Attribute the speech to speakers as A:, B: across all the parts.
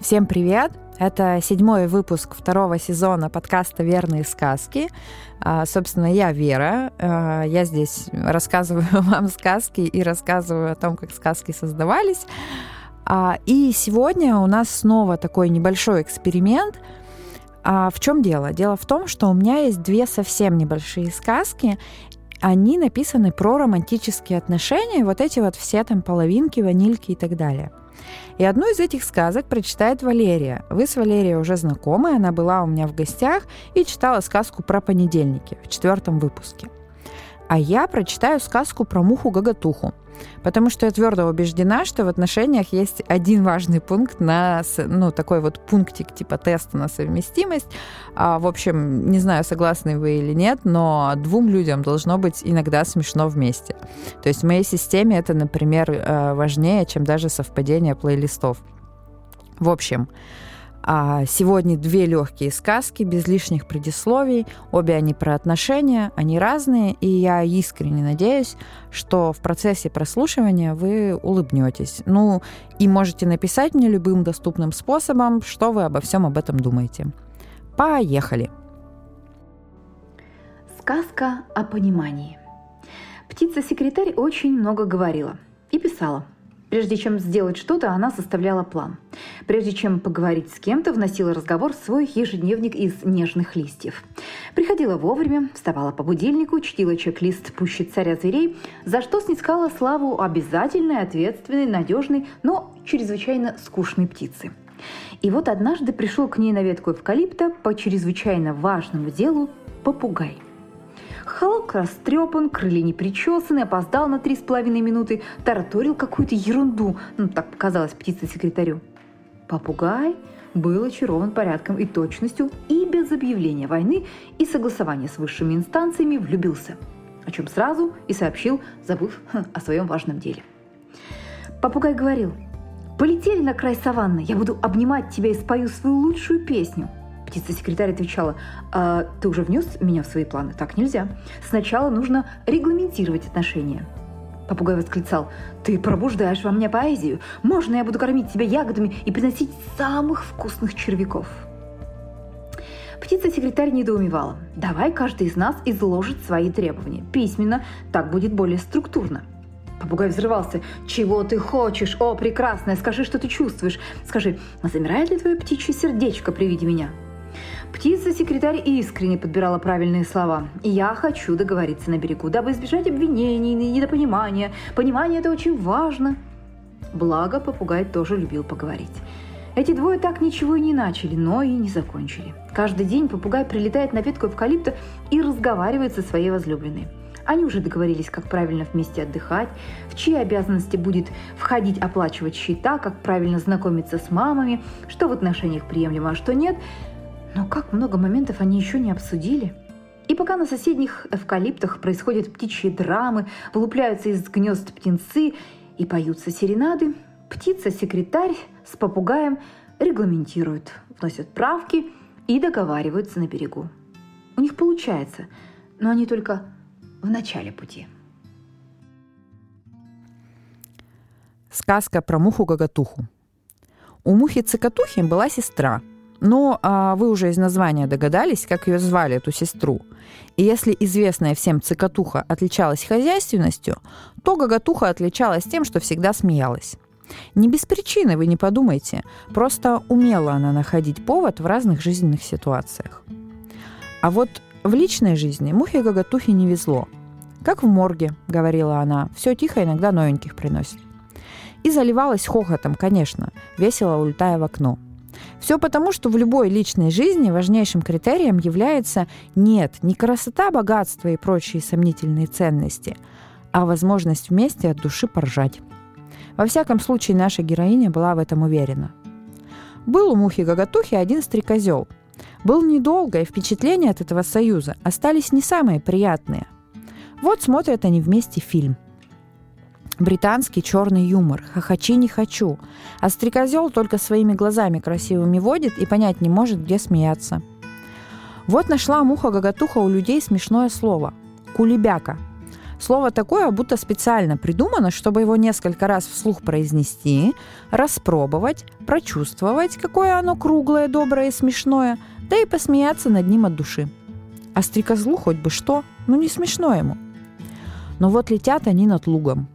A: Всем привет! Это седьмой выпуск второго сезона подкаста «Верные сказки». А, собственно, я Вера. А, я здесь рассказываю вам сказки и рассказываю о том, как сказки создавались. А, и сегодня у нас снова такой небольшой эксперимент. В чем дело? Дело в том, что у меня есть две совсем небольшие сказки, они написаны про романтические отношения, вот эти вот все там половинки, ванильки и так далее. И одну из этих сказок прочитает Валерия. Вы с Валерией уже знакомы, она была у меня в гостях и читала сказку про понедельники в четвертом выпуске. А я прочитаю сказку про муху-гагатуху – Потому что я твердо убеждена, что в отношениях есть один важный пункт на, ну, такой вот пунктик типа теста на совместимость. А, в общем, не знаю, согласны вы или нет, но двум людям должно быть иногда смешно вместе. То есть в моей системе это, например, э, важнее, чем даже совпадение плейлистов. В общем, а сегодня две легкие сказки, без лишних предисловий. Обе они про отношения, они разные, и я искренне надеюсь, что в процессе прослушивания вы улыбнетесь. Ну, и можете написать мне любым доступным способом, что вы обо всем об этом думаете. Поехали!
B: Сказка о понимании. Птица-секретарь очень много говорила и писала – Прежде чем сделать что-то, она составляла план. Прежде чем поговорить с кем-то, вносила разговор в свой ежедневник из нежных листьев. Приходила вовремя, вставала по будильнику, чтила чек-лист «Пуще царя зверей», за что снискала славу обязательной, ответственной, надежной, но чрезвычайно скучной птицы. И вот однажды пришел к ней на ветку эвкалипта по чрезвычайно важному делу попугай – Холок растрепан, крылья не причесаны, опоздал на три с половиной минуты, тараторил какую-то ерунду, ну, так показалось птице-секретарю. Попугай был очарован порядком и точностью и без объявления войны и согласования с высшими инстанциями влюбился, о чем сразу и сообщил, забыв хм, о своем важном деле. Попугай говорил, «Полетели на край саванны, я буду обнимать тебя и спою свою лучшую песню». Птица-секретарь отвечала, а, «Ты уже внес меня в свои планы? Так нельзя. Сначала нужно регламентировать отношения». Попугай восклицал, «Ты пробуждаешь во мне поэзию. Можно я буду кормить тебя ягодами и приносить самых вкусных червяков?» Птица-секретарь недоумевала. «Давай каждый из нас изложит свои требования. Письменно, так будет более структурно». Попугай взрывался. «Чего ты хочешь? О, прекрасная, скажи, что ты чувствуешь. Скажи, а замирает ли твое птичье сердечко при виде меня?» Птица-секретарь искренне подбирала правильные слова. «Я хочу договориться на берегу, дабы избежать обвинений и недопонимания. Понимание – это очень важно». Благо, попугай тоже любил поговорить. Эти двое так ничего и не начали, но и не закончили. Каждый день попугай прилетает на ветку эвкалипта и разговаривает со своей возлюбленной. Они уже договорились, как правильно вместе отдыхать, в чьи обязанности будет входить оплачивать счета, как правильно знакомиться с мамами, что в отношениях приемлемо, а что нет – но как много моментов они еще не обсудили. И пока на соседних эвкалиптах происходят птичьи драмы, вылупляются из гнезд птенцы и поются серенады, птица-секретарь с попугаем регламентируют, вносят правки и договариваются на берегу. У них получается, но они только в начале пути.
A: Сказка про муху-гагатуху. У мухи-цикатухи была сестра – но а, вы уже из названия догадались, как ее звали, эту сестру. И если известная всем цикатуха отличалась хозяйственностью, то гагатуха отличалась тем, что всегда смеялась. Не без причины, вы не подумайте. Просто умела она находить повод в разных жизненных ситуациях. А вот в личной жизни мухе гагатухе не везло. «Как в морге», — говорила она, — «все тихо, иногда новеньких приносит». И заливалась хохотом, конечно, весело улетая в окно — все потому, что в любой личной жизни важнейшим критерием является нет, не красота, богатство и прочие сомнительные ценности, а возможность вместе от души поржать. Во всяком случае, наша героиня была в этом уверена. Был у Мухи-Гагатухи один стрекозел. Был недолго, и впечатления от этого союза остались не самые приятные. Вот смотрят они вместе фильм – Британский черный юмор. Хохочи не хочу. А стрекозел только своими глазами красивыми водит и понять не может, где смеяться. Вот нашла муха-гагатуха у людей смешное слово. Кулебяка. Слово такое будто специально придумано, чтобы его несколько раз вслух произнести, распробовать, прочувствовать, какое оно круглое, доброе и смешное, да и посмеяться над ним от души. А стрекозлу хоть бы что, ну не смешно ему. Но вот летят они над лугом.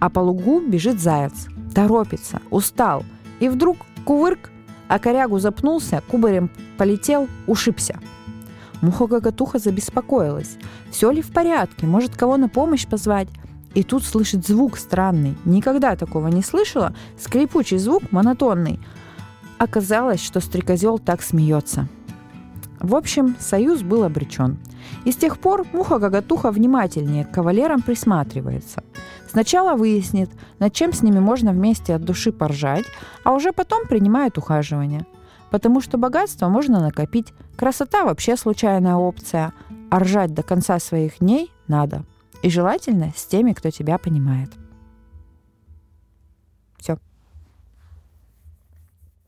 A: А по лугу бежит заяц. Торопится, устал. И вдруг кувырк, а корягу запнулся, кубарем полетел, ушибся. Муха-гагатуха забеспокоилась. Все ли в порядке? Может, кого на помощь позвать? И тут слышит звук странный. Никогда такого не слышала. Скрипучий звук, монотонный. Оказалось, что стрекозел так смеется. В общем, союз был обречен. И с тех пор муха-гагатуха внимательнее к кавалерам присматривается. Сначала выяснит, над чем с ними можно вместе от души поржать, а уже потом принимает ухаживание. Потому что богатство можно накопить, красота вообще случайная опция, а ржать до конца своих дней надо. И желательно с теми, кто тебя понимает. Все.